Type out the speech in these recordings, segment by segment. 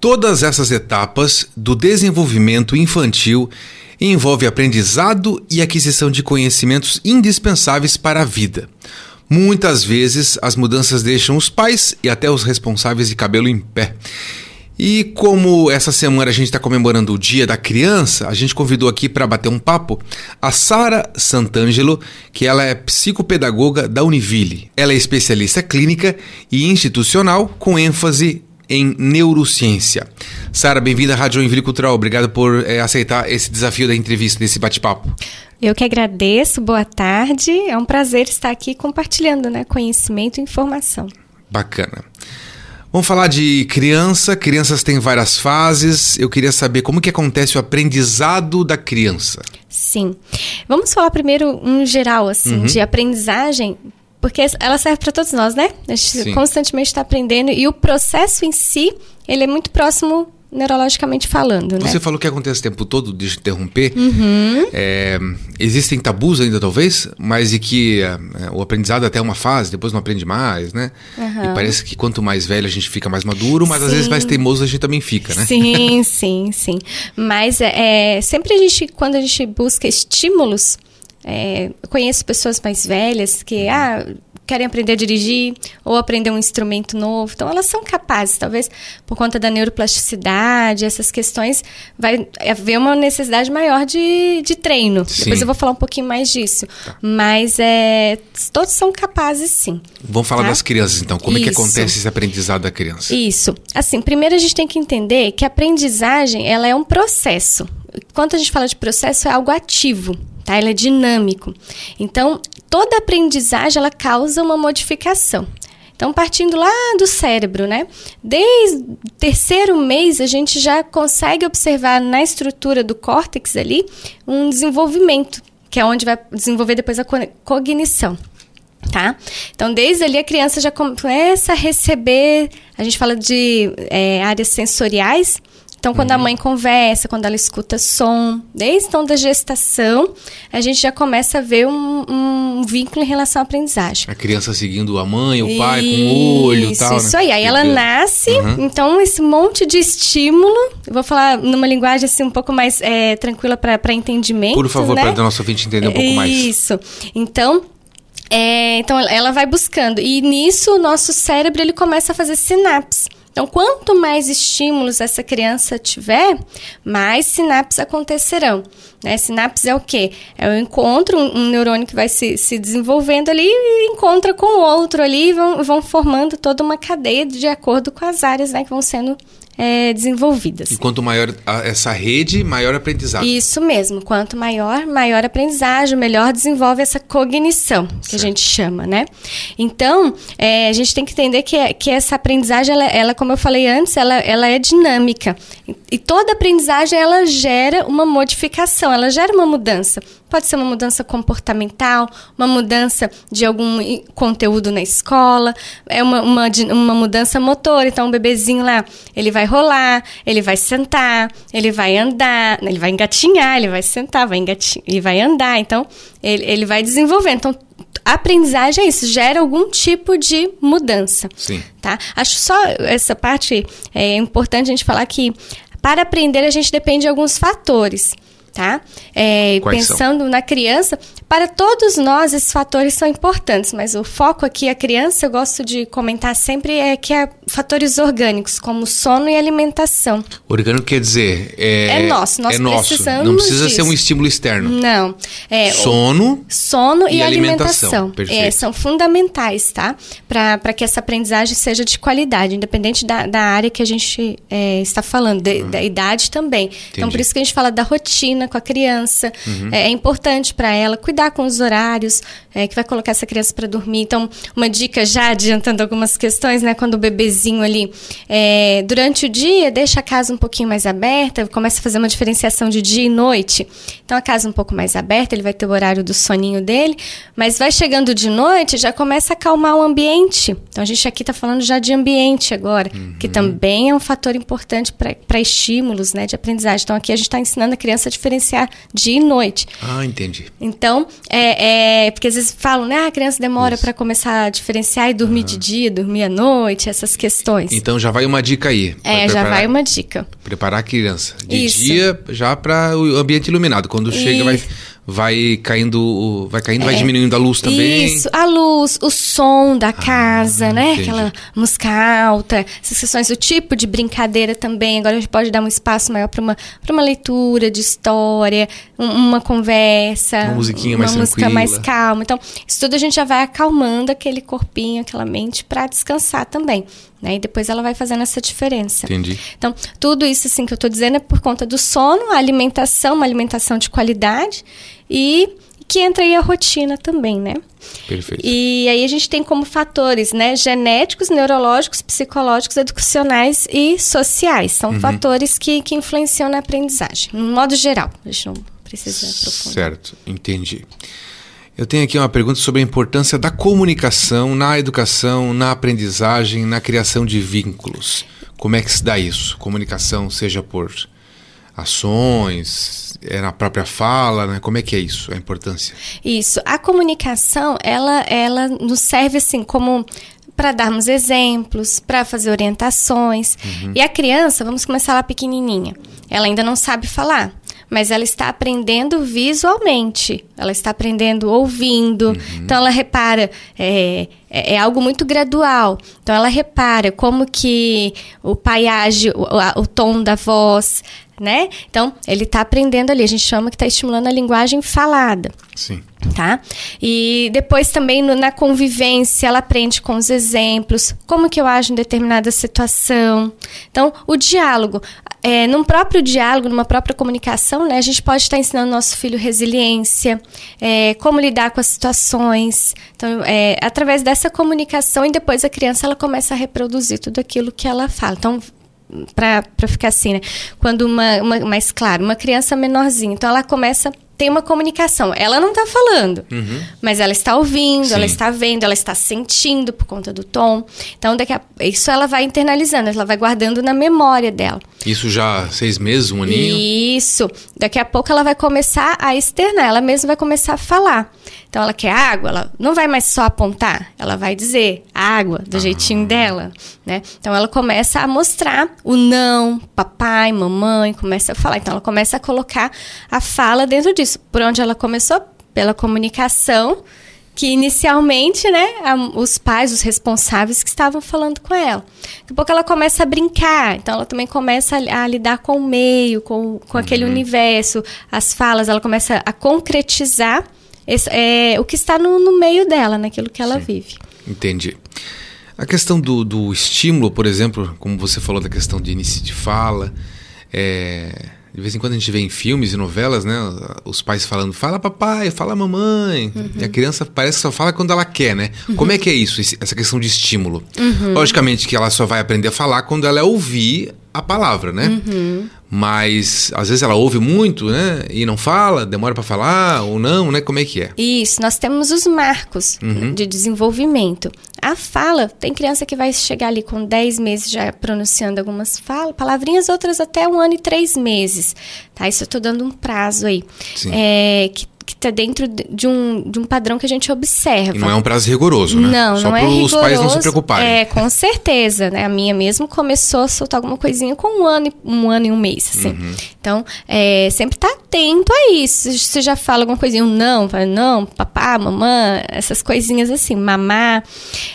Todas essas etapas do desenvolvimento infantil envolvem aprendizado e aquisição de conhecimentos indispensáveis para a vida. Muitas vezes as mudanças deixam os pais e até os responsáveis de cabelo em pé. E como essa semana a gente está comemorando o Dia da Criança, a gente convidou aqui para bater um papo a Sara Santangelo, que ela é psicopedagoga da Univille. Ela é especialista clínica e institucional com ênfase em neurociência. Sara, bem-vinda à Rádio Joinville Cultural. Obrigado por é, aceitar esse desafio da entrevista, desse bate-papo. Eu que agradeço, boa tarde. É um prazer estar aqui compartilhando né, conhecimento e informação. Bacana. Vamos falar de criança. Crianças têm várias fases. Eu queria saber como que acontece o aprendizado da criança. Sim. Vamos falar primeiro um geral assim uhum. de aprendizagem porque ela serve para todos nós, né? A gente Sim. constantemente está aprendendo e o processo em si, ele é muito próximo neurologicamente falando, né? Você falou que acontece o tempo todo, eu interromper. Uhum. É, existem tabus ainda, talvez, mas e que é, o aprendizado até uma fase, depois não aprende mais, né? Uhum. E parece que quanto mais velho a gente fica mais maduro, mas sim. às vezes mais teimoso a gente também fica, né? Sim, sim, sim. Mas é, é, sempre a gente, quando a gente busca estímulos é, conheço pessoas mais velhas que uhum. ah, querem aprender a dirigir ou aprender um instrumento novo. Então, elas são capazes, talvez por conta da neuroplasticidade, essas questões, vai haver uma necessidade maior de, de treino. Sim. Depois eu vou falar um pouquinho mais disso. Tá. Mas é, todos são capazes, sim. Vamos falar tá? das crianças, então. Como Isso. é que acontece esse aprendizado da criança? Isso. Assim, primeiro a gente tem que entender que a aprendizagem ela é um processo. Quando a gente fala de processo, é algo ativo tá? Ela é dinâmico. Então, toda aprendizagem ela causa uma modificação. Então, partindo lá do cérebro, né? Desde o terceiro mês, a gente já consegue observar na estrutura do córtex ali um desenvolvimento, que é onde vai desenvolver depois a cognição. Tá? Então, desde ali a criança já começa a receber, a gente fala de é, áreas sensoriais, então, quando uhum. a mãe conversa, quando ela escuta som, desde então da gestação, a gente já começa a ver um, um vínculo em relação à aprendizagem. A criança seguindo a mãe, o pai, isso, com o olho e tal. Isso né? aí. Aí ela nasce, uhum. então esse monte de estímulo, eu vou falar numa linguagem assim um pouco mais é, tranquila para entendimento. Por favor, né? para o nosso ouvinte entender um pouco mais. Isso. Então, é, então ela vai buscando. E nisso o nosso cérebro ele começa a fazer sinapses. Então, quanto mais estímulos essa criança tiver, mais sinapses acontecerão. Né? Sinapse é o quê? É o encontro, um, um neurônio que vai se, se desenvolvendo ali e encontra com o outro ali e vão, vão formando toda uma cadeia de acordo com as áreas né, que vão sendo é, desenvolvidas. E quanto maior a, essa rede, maior aprendizado. Isso mesmo. Quanto maior, maior aprendizagem, melhor desenvolve essa cognição, que certo. a gente chama, né? Então, é, a gente tem que entender que, que essa aprendizagem, ela, ela, como eu falei antes, ela, ela é dinâmica. E toda aprendizagem, ela gera uma modificação, ela gera uma mudança. Pode ser uma mudança comportamental, uma mudança de algum conteúdo na escola, é uma, uma, uma mudança motora. Então, o bebezinho lá, ele vai rolar, ele vai sentar, ele vai andar, ele vai engatinhar, ele vai sentar, vai engatinhar, ele vai andar. Então, ele, ele vai desenvolvendo. Então, a aprendizagem é isso, gera algum tipo de mudança. Sim. Tá? Acho só essa parte é importante a gente falar que para aprender a gente depende de alguns fatores tá? É, pensando são? na criança, para todos nós esses fatores são importantes, mas o foco aqui a criança, eu gosto de comentar sempre é que é fatores orgânicos, como sono e alimentação. Orgânico quer dizer é, é nosso, nós é nosso. precisamos Não precisa disso. ser um estímulo externo. Não, é sono, sono e, e alimentação. alimentação. É, são fundamentais, tá? Para que essa aprendizagem seja de qualidade, independente da, da área que a gente é, está falando, de, uhum. da idade também. Entendi. Então por isso que a gente fala da rotina com a criança. Uhum. É, é, importante para ela cuidar com os horários é, que vai colocar essa criança para dormir. Então, uma dica já adiantando algumas questões, né? Quando o bebezinho ali, é, durante o dia, deixa a casa um pouquinho mais aberta, começa a fazer uma diferenciação de dia e noite. Então, a casa um pouco mais aberta, ele vai ter o horário do soninho dele, mas vai chegando de noite, já começa a acalmar o ambiente. Então, a gente aqui está falando já de ambiente agora, uhum. que também é um fator importante para estímulos, né, de aprendizagem. Então, aqui a gente está ensinando a criança a diferenciar diferenciar dia e noite. Ah, entendi. Então, é, é, porque às vezes falam, né? Ah, a criança demora para começar a diferenciar e dormir uhum. de dia, dormir à noite, essas questões. Então já vai uma dica aí. É, já vai uma dica. Preparar a criança. De Isso. dia, já para o ambiente iluminado. Quando e... chega, vai vai caindo, vai caindo, é, vai diminuindo a luz também. Isso, a luz, o som da casa, ah, né? Entendi. Aquela música alta, essas questões, o tipo de brincadeira também. Agora a gente pode dar um espaço maior para uma, uma leitura de história, um, uma conversa. Uma musiquinha uma mais música mais calma. Então, isso tudo a gente já vai acalmando aquele corpinho, aquela mente para descansar também. Né? E depois ela vai fazendo essa diferença. Entendi. Então, tudo isso assim que eu estou dizendo é por conta do sono, a alimentação, uma alimentação de qualidade e que entra aí a rotina também, né? Perfeito. E aí a gente tem como fatores, né, genéticos, neurológicos, psicológicos, educacionais e sociais. São uhum. fatores que, que influenciam na aprendizagem, no modo geral. A gente não precisa aprofundar. Certo, entendi. Eu tenho aqui uma pergunta sobre a importância da comunicação na educação, na aprendizagem, na criação de vínculos. Como é que se dá isso? Comunicação, seja por ações, é na própria fala, né? Como é que é isso, a importância? Isso. A comunicação, ela, ela nos serve assim como para darmos exemplos, para fazer orientações. Uhum. E a criança, vamos começar lá pequenininha. Ela ainda não sabe falar mas ela está aprendendo visualmente, ela está aprendendo ouvindo. Uhum. Então ela repara, é, é, é, algo muito gradual. Então ela repara como que o pai age, o, o tom da voz, né? Então, ele está aprendendo ali. A gente chama que está estimulando a linguagem falada. Sim. Tá? E depois também no, na convivência, ela aprende com os exemplos, como que eu ajo em determinada situação. Então, o diálogo. É, num próprio diálogo, numa própria comunicação, né, a gente pode estar ensinando nosso filho resiliência, é, como lidar com as situações. Então, é, através dessa comunicação, e depois a criança ela começa a reproduzir tudo aquilo que ela fala. Então, para ficar assim, né? Quando uma, uma, mais claro, uma criança menorzinha, então ela começa tem uma comunicação. Ela não está falando, uhum. mas ela está ouvindo, Sim. ela está vendo, ela está sentindo por conta do tom. Então, daqui a, isso ela vai internalizando, ela vai guardando na memória dela. Isso já seis meses, um aninho? Isso. Daqui a pouco ela vai começar a externar, ela mesma vai começar a falar. Então, ela quer água, ela não vai mais só apontar, ela vai dizer água, do ah. jeitinho dela, né? Então, ela começa a mostrar o não, papai, mamãe, começa a falar. Então, ela começa a colocar a fala dentro disso isso. Por onde ela começou? Pela comunicação, que inicialmente, né, a, os pais, os responsáveis que estavam falando com ela. Daqui a pouco ela começa a brincar, então ela também começa a, a lidar com o meio, com, com aquele uhum. universo, as falas, ela começa a concretizar esse, é, o que está no, no, meio dela, naquilo que ela Sim. vive. Entendi. A questão do, do estímulo, por exemplo, como você falou da questão de início de fala, é de vez em quando a gente vê em filmes e novelas, né? Os pais falando, fala papai, fala mamãe. Uhum. E a criança parece que só fala quando ela quer, né? Uhum. Como é que é isso, essa questão de estímulo? Uhum. Logicamente que ela só vai aprender a falar quando ela ouvir a palavra, né? Uhum. Mas às vezes ela ouve muito, né? E não fala, demora para falar ou não, né? Como é que é? Isso, nós temos os marcos uhum. de desenvolvimento. A fala, tem criança que vai chegar ali com 10 meses já pronunciando algumas falas, palavrinhas, outras até um ano e três meses. Tá? Isso eu tô dando um prazo aí. Sim. É, que que está dentro de um, de um padrão que a gente observa. E não é um prazo rigoroso, né? Não, Só não é rigoroso. os pais não se preocuparem. É, com certeza, né? A minha mesmo começou a soltar alguma coisinha com um ano, um ano e um mês, assim. Uhum. Então, é, sempre está atento a isso. Você já fala alguma coisinha, um não, fala não, papá, mamã, essas coisinhas assim, mamá.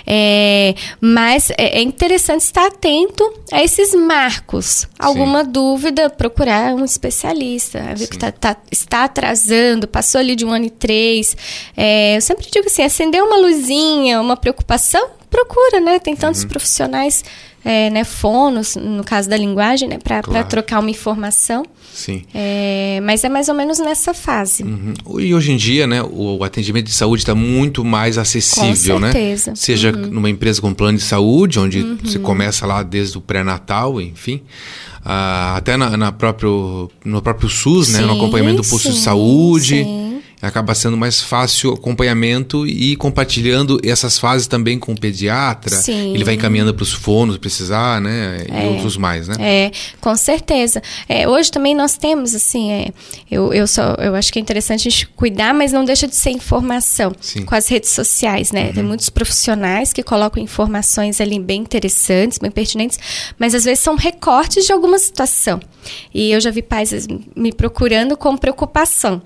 É, mas é, é interessante estar atento a esses marcos. Alguma Sim. dúvida, procurar um especialista, ver que tá, tá, está atrasando, passou ali de um ano e três. É, eu sempre digo assim, acender uma luzinha, uma preocupação, procura, né? Tem tantos uhum. profissionais, é, né, fonos, no caso da linguagem, né, para claro. trocar uma informação. Sim. É, mas é mais ou menos nessa fase. Uhum. E hoje em dia, né, o atendimento de saúde está muito mais acessível, Com certeza. né? Seja uhum. numa empresa com plano de saúde, onde uhum. você começa lá desde o pré-natal, enfim. Uh, até na, na, próprio, no próprio SUS, sim, né? No acompanhamento do posto sim, de saúde. Sim. Acaba sendo mais fácil o acompanhamento e compartilhando essas fases também com o pediatra. Sim. Ele vai encaminhando para os fonos, precisar, né? É. E outros mais, né? É, com certeza. É, hoje também nós temos, assim, é, eu, eu, só, eu acho que é interessante a gente cuidar, mas não deixa de ser informação Sim. com as redes sociais, né? Tem muitos profissionais que colocam informações ali bem interessantes, bem pertinentes, mas às vezes são recortes de alguma situação. E eu já vi pais me procurando com preocupação.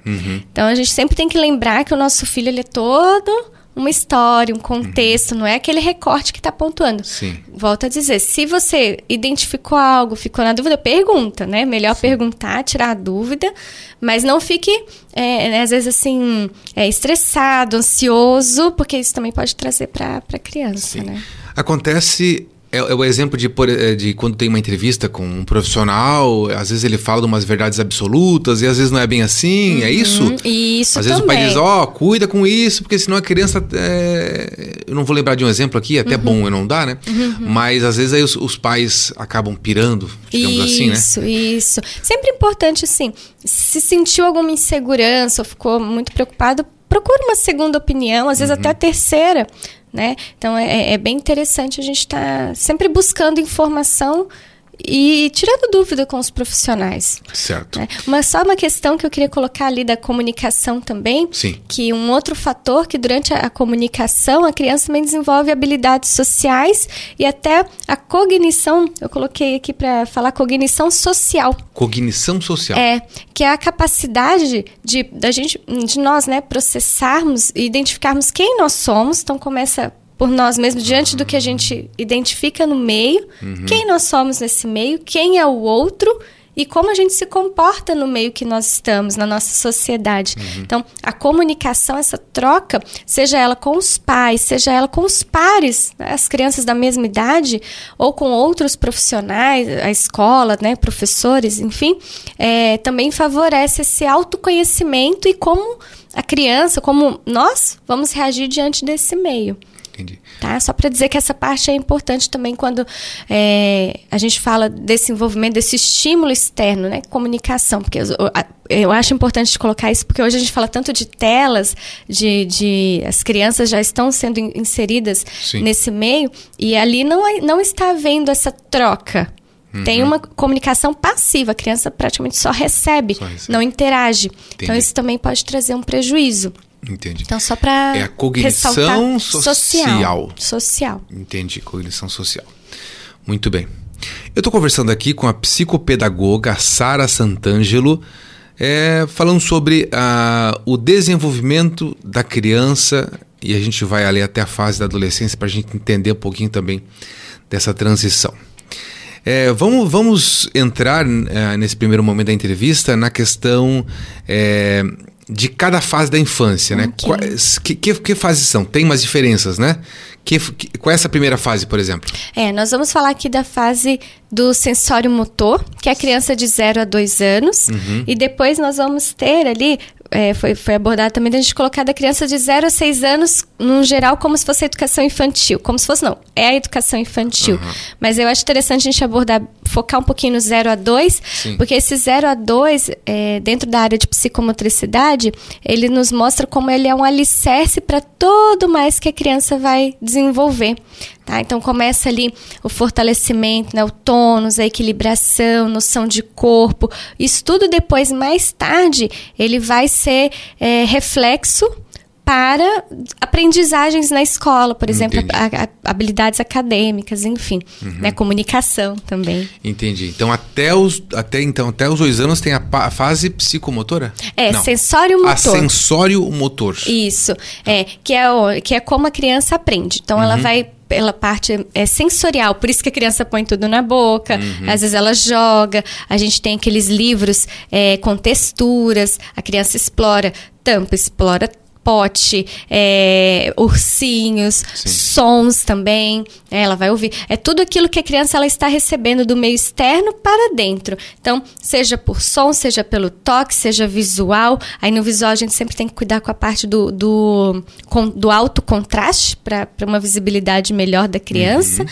Então a gente sempre tem que lembrar que o nosso filho ele é todo uma história, um contexto, não é aquele recorte que está pontuando. Sim. Volto a dizer, se você identificou algo, ficou na dúvida, pergunta, né? Melhor perguntar, tirar a dúvida, mas não fique, é, né, às vezes, assim, é, estressado, ansioso, porque isso também pode trazer para a criança, Sim. né? Acontece. É, é o exemplo de, eh, de quando tem uma entrevista com um profissional, às vezes ele fala de umas verdades absolutas e às vezes não é bem assim, é isso? Hum, Isso Às vezes também. o pai diz, ó, cuida com isso, porque senão a criança. é, Eu não vou lembrar de um exemplo aqui, até Uhum. bom eu não dar, né? Mas às vezes aí os, os pais acabam pirando, digamos assim, né? Isso, isso. Sempre importante, assim, se sentiu alguma insegurança ou ficou muito preocupado, procura uma segunda opinião, às vezes Uhum. até a terceira, né? Então, é, é bem interessante a gente estar sempre buscando informação e tirando dúvida com os profissionais. Certo. né? Mas só uma questão que eu queria colocar ali da comunicação também, Sim. que um outro fator que durante a, a comunicação a criança também desenvolve habilidades sociais e até a cognição, eu coloquei aqui para falar cognição social. Cognição social. É, que é a capacidade de, da gente, de nós, né, processarmos e identificarmos quem nós somos. Então começa por nós mesmos, diante do que a gente identifica no meio, quem nós somos nesse meio, quem é o outro e como a gente se comporta no meio que nós estamos, na nossa sociedade. Então, a comunicação, essa troca, seja ela com os pais, seja ela com os pares, né, as crianças da mesma idade, ou com outros profissionais, a escola, né, professores, enfim, é, também favorece esse autoconhecimento e como a criança, como nós vamos reagir diante desse meio. Entendi. Tá? Só para dizer que essa parte é importante também quando é, a gente fala desse envolvimento, desse estímulo externo, né? Comunicação. Porque eu, eu acho importante colocar isso, porque hoje a gente fala tanto de telas, de, de as crianças já estão sendo in- inseridas Sim. nesse meio, e ali não, é- não está havendo essa troca. Tem Uhum. uma comunicação passiva, a criança praticamente só recebe, Só recebe. não interage. Então, Entendi. isso também pode trazer um prejuízo. Entendi. Então, só para É a cognição ressaltar, social. Social. Entendi, cognição social. Muito bem. Eu estou conversando aqui com a psicopedagoga Sara Santangelo, é, falando sobre ah, o desenvolvimento da criança e a gente vai ali até a fase da adolescência para a gente entender um pouquinho também dessa transição. É, vamos, vamos entrar eh, nesse primeiro momento da entrevista na questão eh, de cada fase da infância, né? Ok. Quais, que, que, que fases são? Tem umas diferenças, né? Que, que- qual é essa primeira fase, por exemplo? É, nós vamos falar aqui da fase do sensório motor, que é a criança de 0 a 2 anos. Uhum. E depois nós vamos ter ali, é, foi, foi abordado também, da gente colocar da criança de 0 a 6 anos, num geral, como se fosse a educação infantil. Como se fosse, não, é a educação infantil. Mas eu acho interessante a gente abordar, focar um pouquinho no 0 a 2, Sim. porque esse 0 a 2, é, dentro da área de psicomotricidade, ele nos mostra como ele é um alicerce para todo mais que a criança vai desenvolver. Tá? Então começa ali o fortalecimento, né? o tônus, a equilibração, noção de corpo. Isso tudo depois, mais tarde, ele vai ser é, reflexo para aprendizagens na escola, por exemplo, a- a- habilidades acadêmicas, enfim, né? comunicação também. Entendi. Então até os até então até os dois anos tem a, a fase psicomotora? É, Não. sensório A motor. sensório motor. Isso, é que é o, que é como a criança aprende. Então ela vai pela parte é, sensorial, por isso que a criança põe tudo na boca, às vezes ela joga, a gente tem aqueles livros é, com texturas, a criança explora tampa, explora pote, é, ursinhos, Sim. sons também, né, ela vai ouvir. É tudo aquilo que a criança ela está recebendo do meio externo para dentro. Então, seja por som, seja pelo toque, seja visual. Aí no visual a gente sempre tem que cuidar com a parte do, do, com- do alto contraste para uma visibilidade melhor da criança.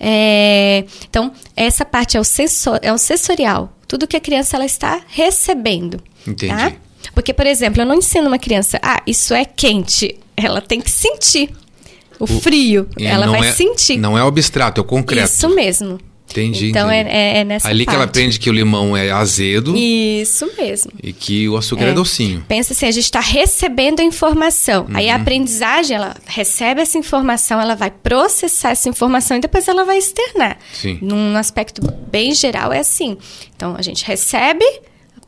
É, então, essa parte é o, sensor, é o sensorial. Tudo que a criança ela está recebendo. Entendi. Tá? Porque, por exemplo, eu não ensino uma criança, ah, isso é quente. Ela tem que sentir o, o frio. Ela vai é, sentir. Não é abstrato, é o concreto. Isso mesmo. Entendi. Então entendi. É, é, nessa Ali parte. que ela aprende que o limão é azedo. Isso mesmo. E que o açúcar é, é docinho. Pensa assim, a gente está recebendo a informação. Uhum. Aí a aprendizagem, ela recebe essa informação, ela vai processar essa informação e depois ela vai externar. Sim. Num aspecto bem geral é assim. Então a gente recebe,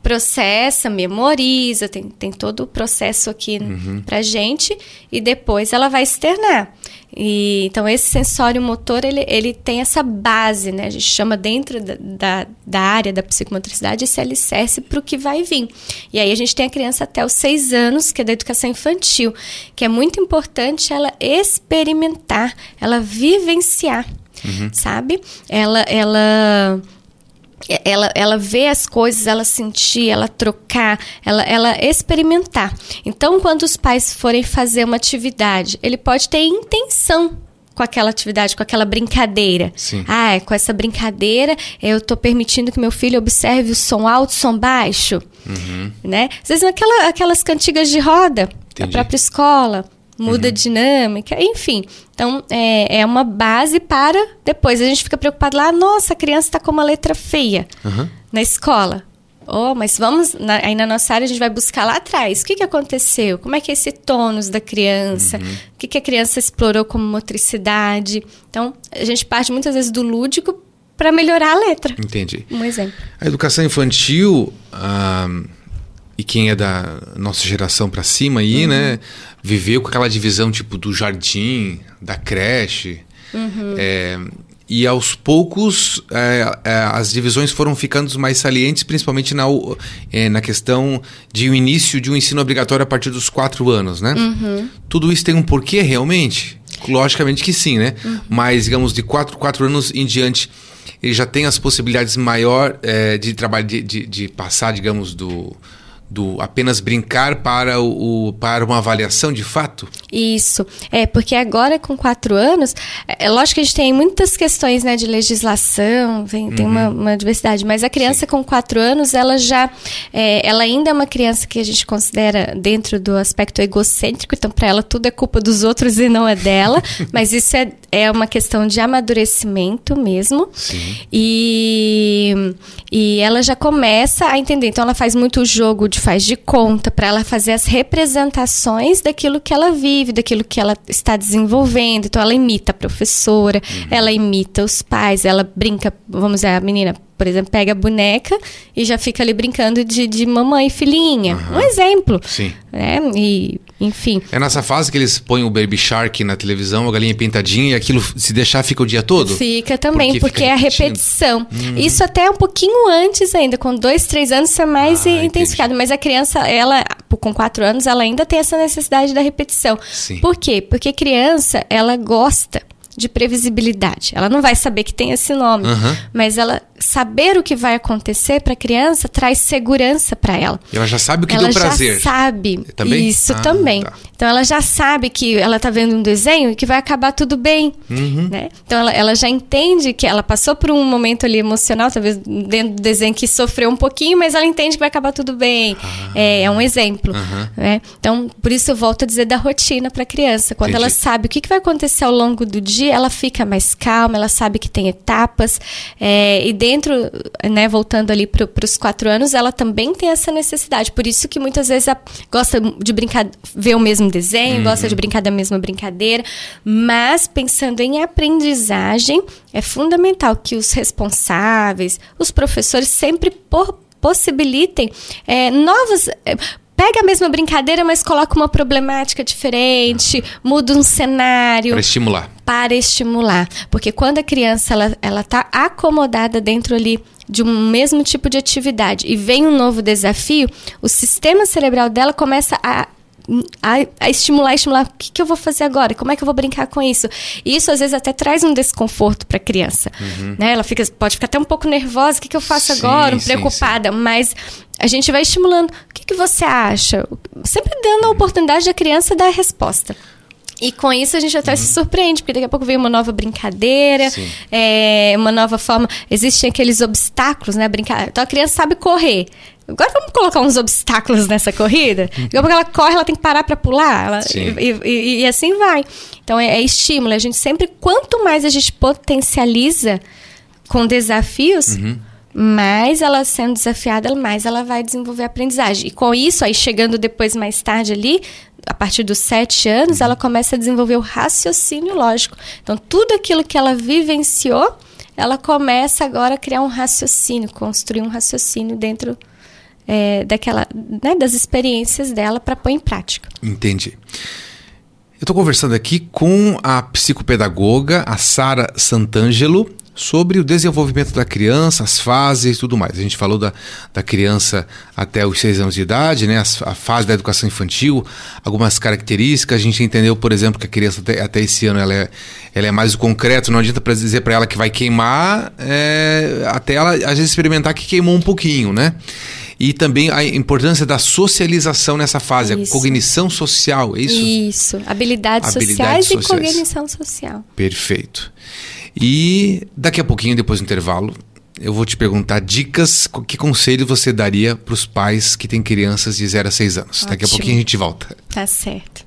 processa, memoriza, tem, tem todo o processo aqui uhum. pra gente e depois ela vai externar. E, então, esse sensório motor, ele, ele tem essa base, né? A gente chama dentro da, da, da área da psicomotricidade esse alicerce para o que vai vir. E aí a gente tem a criança até os seis anos, que é da educação infantil, que é muito importante ela experimentar, ela vivenciar, uhum. sabe? Ela, ela ela, ela ver as coisas, ela sentir, ela trocar, ela, ela experimentar. Então, quando os pais forem fazer uma atividade, ele pode ter intenção com aquela atividade, com aquela brincadeira. Sim. Ah, com essa brincadeira eu estou permitindo que meu filho observe o som alto, o som baixo. Uhum. Né? Às vezes aquela, aquelas cantigas de roda Entendi. da própria escola muda uhum. a dinâmica, enfim. Então, é, é uma base para depois. A gente fica preocupado lá, nossa, a criança está com uma letra feia uhum. na escola. Oh, mas vamos, na, aí na nossa área a gente vai buscar lá atrás. O que, que aconteceu? Como é que é esse tônus da criança? Uhum. O que, que a criança explorou como motricidade? Então, a gente parte muitas vezes do lúdico para melhorar a letra. Entendi. Um exemplo. A educação infantil, ah, e quem é da nossa geração para cima aí, uhum. né? Viveu com aquela divisão tipo do jardim, da creche. Uhum. É, e aos poucos é, é, as divisões foram ficando mais salientes, principalmente na, é, na questão de o início de um ensino obrigatório a partir dos quatro anos, né? Uhum. Tudo isso tem um porquê realmente? Logicamente que sim, né? Uhum. Mas, digamos, de quatro, quatro anos em diante, ele já tem as possibilidades maior é, de trabalho, de, de, de passar, digamos, do do apenas brincar para, o, para uma avaliação de fato? Isso. É, porque agora com quatro anos, é, é lógico que a gente tem muitas questões né, de legislação, vem, uhum. tem uma, uhum. uma, diversidade, mas a criança Sim. com quatro anos, ela já. É, ela ainda é uma criança que a gente considera dentro do aspecto egocêntrico, então para ela tudo é culpa dos outros e não é dela, mas isso é, é uma questão de amadurecimento mesmo. Sim. E, e ela já começa a entender. Então ela faz muito jogo de faz de conta para ela fazer as representações daquilo que ela vive, daquilo que ela está desenvolvendo. Então ela imita a professora, uhum. ela imita os pais, ela brinca, vamos dizer, a menina por exemplo, pega a boneca e já fica ali brincando de, de mamãe e filhinha. Uhum. Um exemplo. Sim. Né? E, enfim. É nessa fase que eles põem o Baby Shark na televisão, a galinha pintadinha, e aquilo, se deixar, fica o dia todo? Fica também, porque, porque é a repetição. Uhum. Isso até um pouquinho antes ainda, com dois, três anos, isso é mais ah, intensificado. Entendi. Mas a criança, ela, com quatro anos, ela ainda tem essa necessidade da repetição. Sim. Por quê? Porque criança, ela gosta de previsibilidade. Ela não vai saber que tem esse nome, uhum. mas ela saber o que vai acontecer para a criança traz segurança para ela. E ela já sabe o que ela deu prazer. Ela já sabe também? isso ah, também. Tá. Então ela já sabe que ela está vendo um desenho e que vai acabar tudo bem, uhum. né? Então ela, ela já entende que ela passou por um momento ali emocional, talvez dentro do desenho que sofreu um pouquinho, mas ela entende que vai acabar tudo bem. Ah. É, é, um exemplo, uhum. né? Então por isso eu volto a dizer da rotina para a criança. Quando Entendi. ela sabe o que, que vai acontecer ao longo do dia, ela fica mais calma, ela sabe que tem etapas é, e dentro né, voltando ali para os quatro anos, ela também tem essa necessidade. Por isso que muitas vezes gosta de brincar, ver o mesmo desenho, uhum. gosta de brincar da mesma brincadeira, mas pensando em aprendizagem, é fundamental que os responsáveis, os professores sempre por, possibilitem é, novos. É, pega a mesma brincadeira, mas coloca uma problemática diferente, muda um cenário. Para estimular. Para estimular. Porque quando a criança ela, ela tá acomodada dentro ali de um mesmo tipo de atividade e vem um novo desafio, o sistema cerebral dela começa a a, a, estimular, estimular. O que, que, eu vou fazer agora? Como é que eu vou brincar com isso? E isso às vezes até traz um desconforto para a criança. Uhum. Né? Ela fica, pode ficar até um pouco nervosa. O que, que eu faço sim, agora? Sim, preocupada. Sim. Mas a gente vai estimulando. O que, que você acha? Sempre dando a oportunidade da criança dar a resposta. E com isso a gente até uhum. se surpreende, porque daqui a pouco vem uma nova brincadeira, é, uma nova forma. Existem aqueles obstáculos, né? Brincar. Então a criança sabe correr. Agora vamos colocar uns obstáculos nessa corrida. Uhum. Daqui a pouco ela corre, ela tem que parar para pular. Ela, e, e, e, assim vai. Então é, é estímulo. A gente sempre, quanto mais a gente potencializa com desafios. Uhum mais ela sendo desafiada, mais ela vai desenvolver aprendizagem. E com isso, aí chegando depois mais tarde ali, a partir dos sete anos, ela começa a desenvolver o raciocínio lógico. Então, tudo aquilo que ela vivenciou, ela começa agora a criar um raciocínio, construir um raciocínio dentro é, daquela, né, das experiências dela para pôr em prática. Entendi. Eu estou conversando aqui com a psicopedagoga, a Sara Santangelo sobre o desenvolvimento da criança, as fases e tudo mais. A gente falou da, da criança até os seis anos de idade, né? a, a fase da educação infantil, algumas características. A gente entendeu, por exemplo, que a criança até, até esse ano ela é, ela é mais o concreto, não adianta dizer para ela que vai queimar, é, até ela às vezes experimentar que queimou um pouquinho, né? e também a importância da socialização nessa fase, isso. a cognição social, é isso? Isso, habilidades, habilidades sociais, sociais, e cognição social. Perfeito. E daqui a pouquinho, depois do intervalo, eu vou te perguntar dicas, que conselho você daria para os pais que têm crianças de 0 a 6 anos. Ótimo. Daqui a pouquinho a gente volta. Tá certo.